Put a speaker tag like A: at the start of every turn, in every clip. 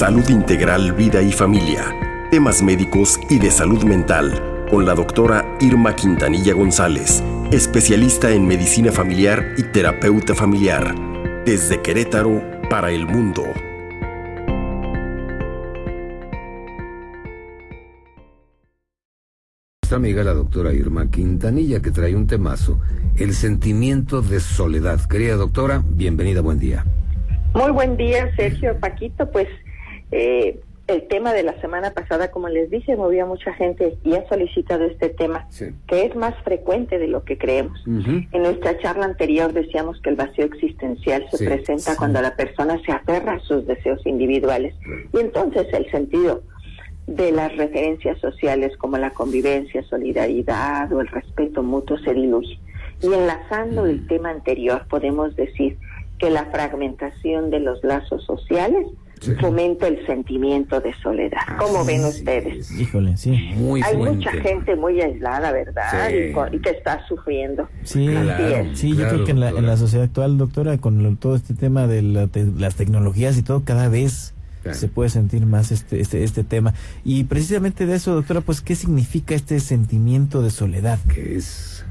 A: Salud Integral, Vida y Familia. Temas médicos y de salud mental con la doctora Irma Quintanilla González, especialista en medicina familiar y terapeuta familiar. Desde Querétaro para el mundo.
B: Nuestra amiga la doctora Irma Quintanilla que trae un temazo, el sentimiento de soledad. Querida doctora, bienvenida, buen día.
C: Muy buen día, Sergio Paquito. Pues eh, el tema de la semana pasada, como les dije, movió a mucha gente y ha solicitado este tema, que es más frecuente de lo que creemos. En nuestra charla anterior decíamos que el vacío existencial se presenta cuando la persona se aferra a sus deseos individuales. Y entonces el sentido de las referencias sociales como la convivencia, solidaridad o el respeto mutuo se diluye. Y enlazando el tema anterior, podemos decir que la fragmentación de los lazos sociales fomenta el sentimiento de soledad. ¿Cómo ven ustedes?
D: Híjole, sí.
C: Muy Hay mucha gente muy aislada, ¿verdad? Y, que está sufriendo.
D: Sí, sí yo creo que en la, sociedad actual, doctora, con todo este tema de, las tecnologías y todo, cada vez se puede sentir más este, este, este tema. Y precisamente de eso, doctora, pues, ¿qué significa este sentimiento de soledad?
B: ¿Qué es?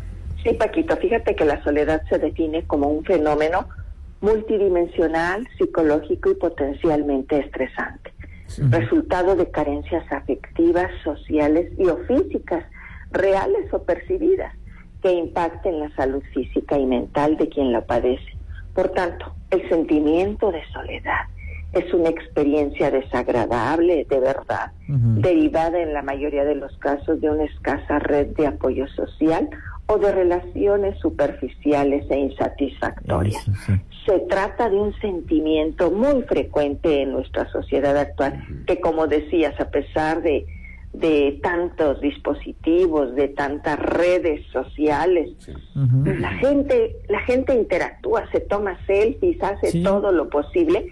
C: Sí, Paquito, fíjate que la soledad se define como un fenómeno multidimensional, psicológico y potencialmente estresante, resultado de carencias afectivas, sociales y o físicas, reales o percibidas, que impacten la salud física y mental de quien lo padece. Por tanto, el sentimiento de soledad es una experiencia desagradable de verdad, derivada en la mayoría de los casos de una escasa red de apoyo social o de relaciones superficiales e insatisfactorias. Se trata de un sentimiento muy frecuente en nuestra sociedad actual, que como decías, a pesar de, de tantos dispositivos, de tantas redes sociales, la gente, la gente interactúa, se toma selfies, hace todo lo posible,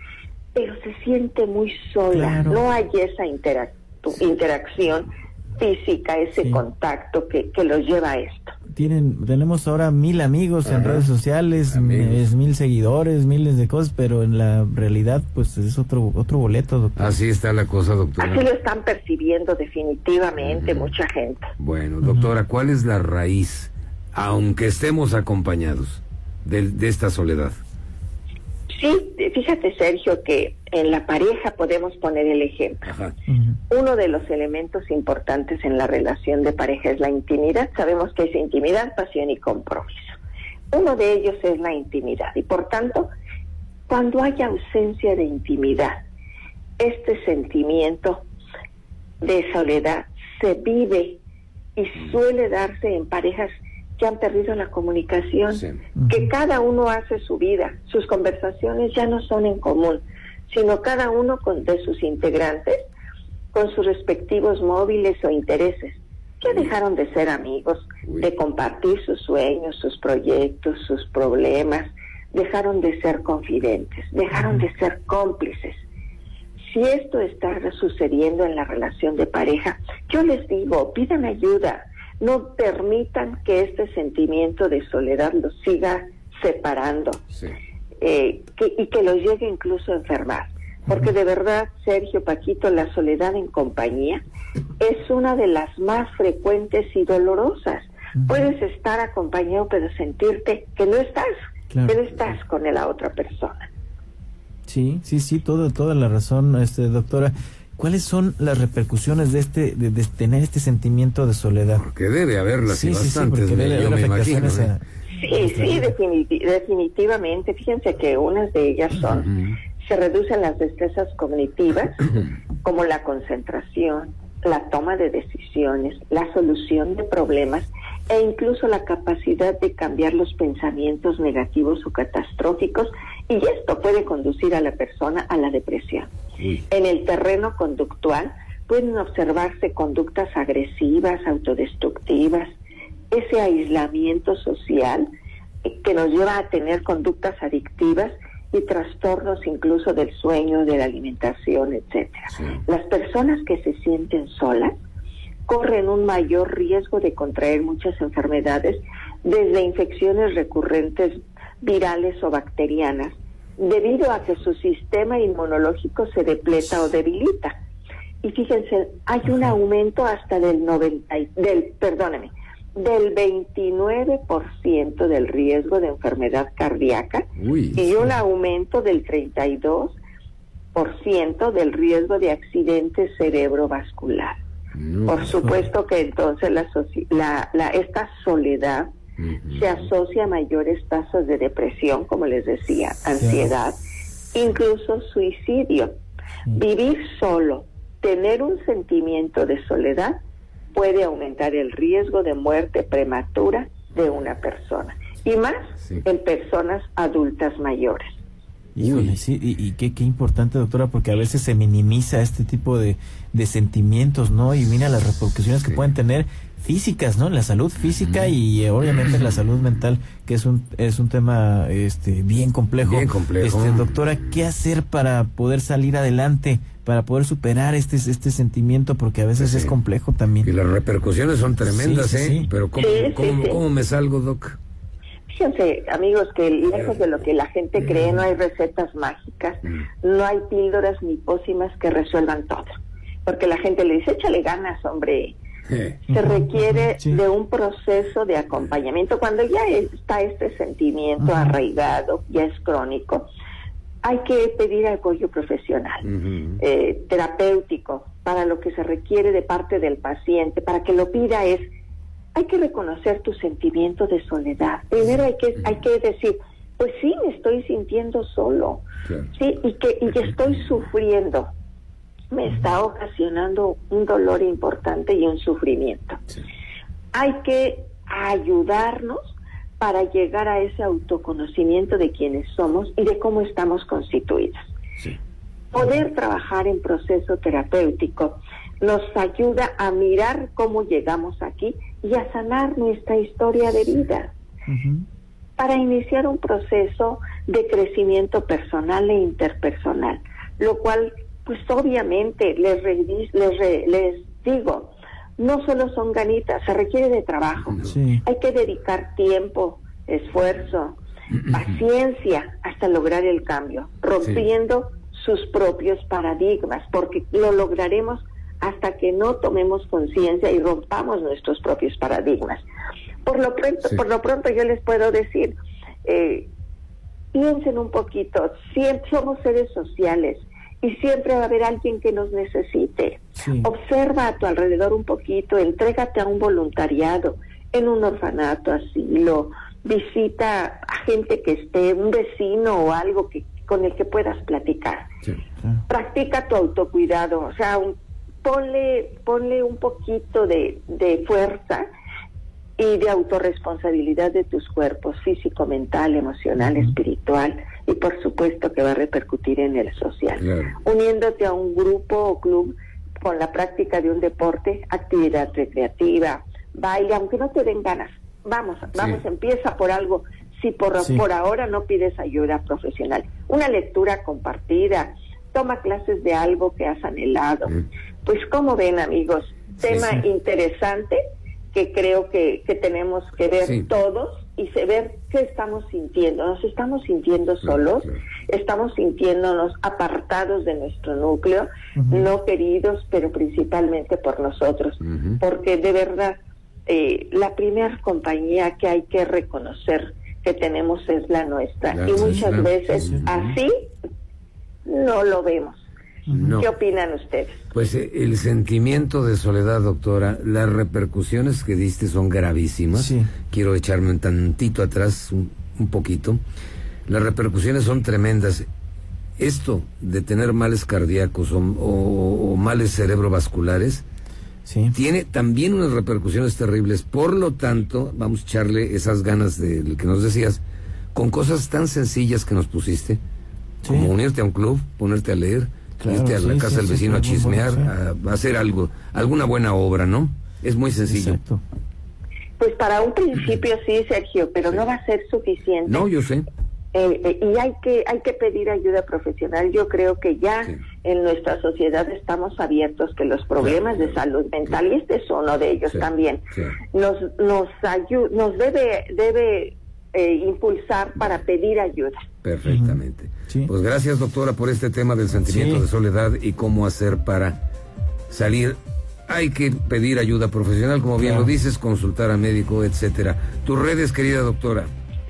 C: pero se siente muy sola, no hay esa interacción física, ese contacto que, que los lleva a esto
D: tienen, tenemos ahora mil amigos en redes sociales, mil seguidores, miles de cosas, pero en la realidad, pues es otro otro boleto, doctor.
B: Así está la cosa, doctora.
C: Así lo están percibiendo definitivamente mucha gente.
B: Bueno, doctora, ¿cuál es la raíz, aunque estemos acompañados, de, de esta soledad?
C: Sí, fíjate Sergio que en la pareja podemos poner el ejemplo. Uno de los elementos importantes en la relación de pareja es la intimidad. Sabemos que es intimidad, pasión y compromiso. Uno de ellos es la intimidad y por tanto, cuando hay ausencia de intimidad, este sentimiento de soledad se vive y suele darse en parejas que han perdido la comunicación, que cada uno hace su vida, sus conversaciones ya no son en común, sino cada uno con, de sus integrantes con sus respectivos móviles o intereses. Ya dejaron de ser amigos, de compartir sus sueños, sus proyectos, sus problemas, dejaron de ser confidentes, dejaron de ser cómplices. Si esto está sucediendo en la relación de pareja, yo les digo, pidan ayuda, no permitan que este sentimiento de soledad los siga separando eh, y que los llegue incluso a enfermar. Porque de verdad, Sergio Paquito, la soledad en compañía es una de las más frecuentes y dolorosas. Puedes estar acompañado, pero sentirte que no estás, que no estás con la otra persona.
D: Sí, sí, sí, todo, toda la razón, este, doctora. ¿Cuáles son las repercusiones de este de, tener este sentimiento de soledad?
B: Porque debe haberlas sí, bastantes,
C: sí,
B: yo me imagino.
C: ¿eh? Sí, sí, definitivamente. Fíjense que unas de ellas son, se reducen las destrezas cognitivas, como la concentración, la toma de decisiones, la solución de problemas e incluso la capacidad de cambiar los pensamientos negativos o catastróficos y esto puede conducir a la persona a la depresión. En el terreno conductual pueden observarse conductas agresivas, autodestructivas, ese aislamiento social que nos lleva a tener conductas adictivas y trastornos incluso del sueño, de la alimentación, etcétera. Las personas que se sienten solas corren un mayor riesgo de contraer muchas enfermedades, desde infecciones recurrentes virales o bacterianas, debido a que su sistema inmunológico se depleta o debilita. Y fíjense, hay un aumento hasta del 90, del, perdóneme, del 29% del riesgo de enfermedad cardíaca y un aumento del 32% del riesgo de accidente cerebrovascular. Por supuesto que entonces la, la, esta soledad se asocia a mayores tasas de depresión, como les decía, ansiedad, incluso suicidio. Vivir solo, tener un sentimiento de soledad puede aumentar el riesgo de muerte prematura de una persona y más en personas adultas mayores.
D: Híjole, sí, y, qué, qué, importante, doctora, porque a veces se minimiza este tipo de, de sentimientos, ¿no? Y mira las repercusiones que pueden tener físicas, ¿no? La salud física y eh, obviamente la salud mental, que es un es un tema este bien complejo.
B: Bien complejo.
D: Este, doctora, ¿qué hacer para poder salir adelante, para poder superar este este sentimiento porque a veces es complejo también?
B: Y las repercusiones son tremendas, ¿eh? Pero ¿cómo, cómo, cómo me salgo, doc?
C: Fíjense, amigos, que lejos de lo que la gente cree, no hay recetas mágicas, mm. no hay píldoras ni pócimas que resuelvan todo. Porque la gente le dice, échale ganas, hombre. Se requiere de un proceso de acompañamiento. Cuando ya está este sentimiento arraigado, ya es crónico, hay que pedir apoyo profesional, eh, terapéutico, para lo que se requiere de parte del paciente. Para que lo pida es hay que reconocer tu sentimiento de soledad. Primero hay que, hay que decir, pues sí, me estoy sintiendo solo, sí, y que, y estoy sufriendo. Me está ocasionando un dolor importante y un sufrimiento. Hay que ayudarnos para llegar a ese autoconocimiento de quiénes somos y de cómo estamos constituidos. Poder trabajar en proceso terapéutico nos ayuda a mirar cómo llegamos aquí y a sanar nuestra historia de vida. Para iniciar un proceso de crecimiento personal e interpersonal, lo cual, pues obviamente, les, les, les digo, no solo son ganitas, se requiere de trabajo. Hay que dedicar tiempo, esfuerzo, paciencia hasta lograr el cambio, rompiendo sus propios paradigmas, porque lo lograremos hasta que no tomemos conciencia y rompamos nuestros propios paradigmas. Por lo pronto, por lo pronto yo les puedo decir, eh, piensen un poquito, siempre somos seres sociales y siempre va a haber alguien que nos necesite. Observa a tu alrededor un poquito, entrégate a un voluntariado en un orfanato, asilo, visita a gente que esté, un vecino o algo que con el que puedas platicar. Practica tu autocuidado, o sea, un, ponle, ponle un poquito de, fuerza y de autorresponsabilidad de tus cuerpos, físico, mental, emocional, espiritual, y por supuesto que va a repercutir en el social. Uniéndote a un grupo o club con la práctica de un deporte, actividad recreativa, baile, aunque no te den ganas, vamos, vamos, empieza por algo. Si por, por ahora no pides ayuda profesional, una lectura compartida, toma clases de algo que has anhelado. Pues como ven amigos, tema interesante que creo que, que tenemos que ver todos y ver qué estamos sintiendo. Nos estamos sintiendo solos, estamos sintiéndonos apartados de nuestro núcleo, no queridos, pero principalmente por nosotros, porque de verdad eh, la primera compañía que hay que reconocer que tenemos es la nuestra. Y muchas veces así no lo vemos. ¿Qué opinan ustedes?
B: Pues eh, el sentimiento de soledad, doctora, las repercusiones que diste son gravísimas. Quiero echarme un tantito atrás, un, poquito. Las repercusiones son tremendas. Esto de tener males cardíacos o, males cerebrovasculares tiene también unas repercusiones terribles. Por lo tanto, vamos a echarle esas ganas de lo que nos decías, con cosas tan sencillas que nos pusiste, como unirte a un club, ponerte a leer, irte a la casa del vecino a chismear, a, hacer algo, alguna buena obra, ¿no? Es muy sencillo.
C: Pues para un principio sí, Sergio, pero no va a ser suficiente.
B: No, yo sé.
C: Eh, eh, y hay que hay que pedir ayuda profesional. Yo creo que ya en nuestra sociedad estamos abiertos que los problemas de salud mental y este es uno de ellos también nos nos nos debe debe eh, impulsar para pedir ayuda.
B: Perfectamente. Pues gracias, doctora, por este tema del sentimiento de soledad y cómo hacer para salir. Hay que pedir ayuda profesional, como bien lo dices, consultar a médico, etcétera. Tus redes, querida doctora.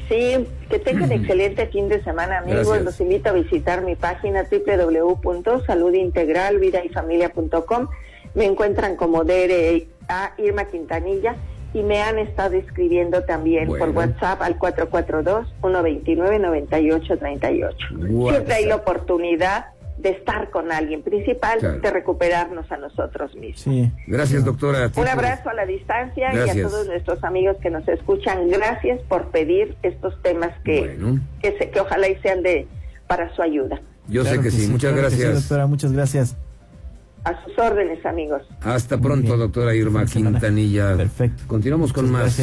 C: Sí, que tengan excelente fin de semana, amigos. Los invito a visitar mi página www.saludintegralvidayfamilia.com. Me encuentran como DRA Irma Quintanilla y me han estado escribiendo también por WhatsApp al 442-129-9838. Siempre hay la oportunidad de estar con alguien, principal de recuperarnos a nosotros mismos.
B: Gracias, doctora.
C: Un abrazo a la distancia y a todos nuestros amigos que nos escuchan. Gracias por pedir estos temas que, que, que ojalá y sean de para su ayuda.
B: Yo sé que, sí. Muchas gracias.
D: doctora, muchas gracias.
C: A sus órdenes, amigos.
B: Hasta pronto, doctora Irma Quintanilla.
D: Perfecto.
B: Continuamos con más.